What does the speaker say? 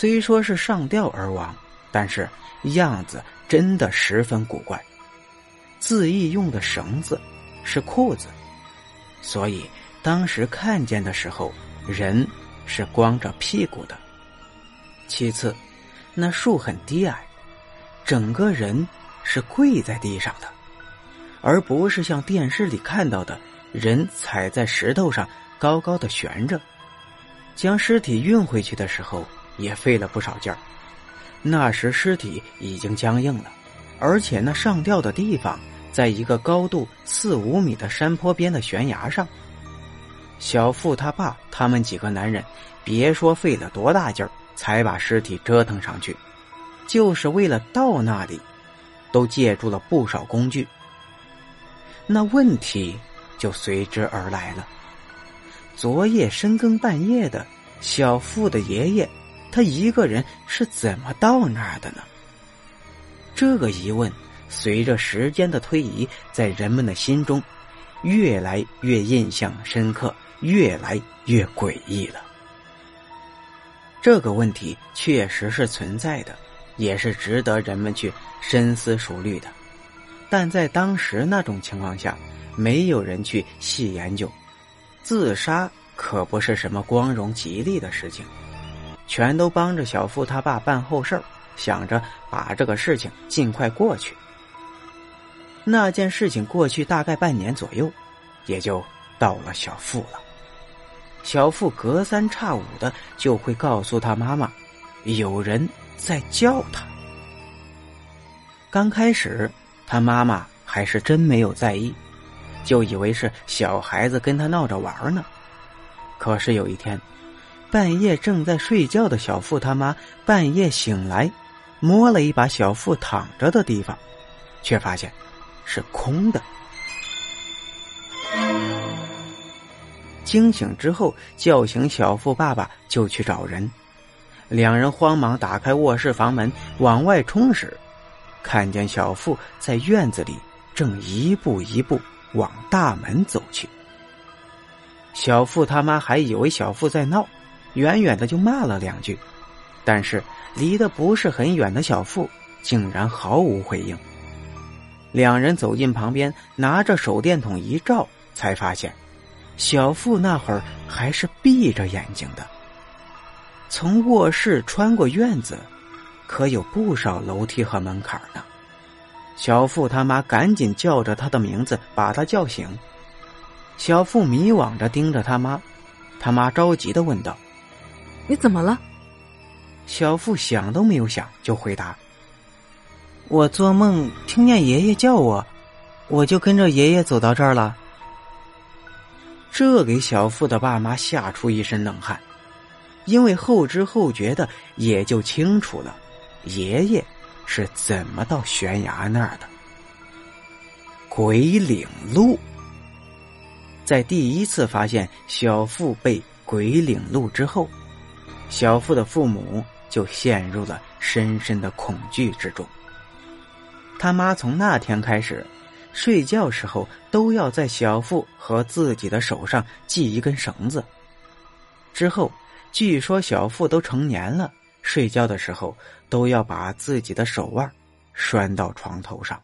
虽说是上吊而亡，但是样子真的十分古怪。自缢用的绳子是裤子，所以当时看见的时候，人是光着屁股的。其次，那树很低矮，整个人是跪在地上的，而不是像电视里看到的人踩在石头上高高的悬着。将尸体运回去的时候。也费了不少劲儿，那时尸体已经僵硬了，而且那上吊的地方在一个高度四五米的山坡边的悬崖上。小富他爸他们几个男人，别说费了多大劲儿才把尸体折腾上去，就是为了到那里，都借助了不少工具。那问题就随之而来了。昨夜深更半夜的，小富的爷爷。他一个人是怎么到那儿的呢？这个疑问随着时间的推移，在人们的心中越来越印象深刻，越来越诡异了。这个问题确实是存在的，也是值得人们去深思熟虑的。但在当时那种情况下，没有人去细研究。自杀可不是什么光荣吉利的事情。全都帮着小富他爸办后事儿想着把这个事情尽快过去。那件事情过去大概半年左右，也就到了小富了。小富隔三差五的就会告诉他妈妈，有人在叫他。刚开始，他妈妈还是真没有在意，就以为是小孩子跟他闹着玩呢。可是有一天。半夜正在睡觉的小富他妈半夜醒来，摸了一把小富躺着的地方，却发现是空的。惊醒之后，叫醒小富爸爸就去找人。两人慌忙打开卧室房门往外冲时，看见小富在院子里正一步一步往大门走去。小富他妈还以为小富在闹。远远的就骂了两句，但是离得不是很远的小富竟然毫无回应。两人走进旁边，拿着手电筒一照，才发现小富那会儿还是闭着眼睛的。从卧室穿过院子，可有不少楼梯和门槛呢。小富他妈赶紧叫着他的名字，把他叫醒。小富迷惘着盯着他妈，他妈着急的问道。你怎么了？小富想都没有想就回答：“我做梦听见爷爷叫我，我就跟着爷爷走到这儿了。”这给小富的爸妈吓出一身冷汗，因为后知后觉的也就清楚了爷爷是怎么到悬崖那儿的。鬼岭路，在第一次发现小富被鬼岭路之后。小富的父母就陷入了深深的恐惧之中。他妈从那天开始，睡觉时候都要在小富和自己的手上系一根绳子。之后，据说小富都成年了，睡觉的时候都要把自己的手腕拴到床头上。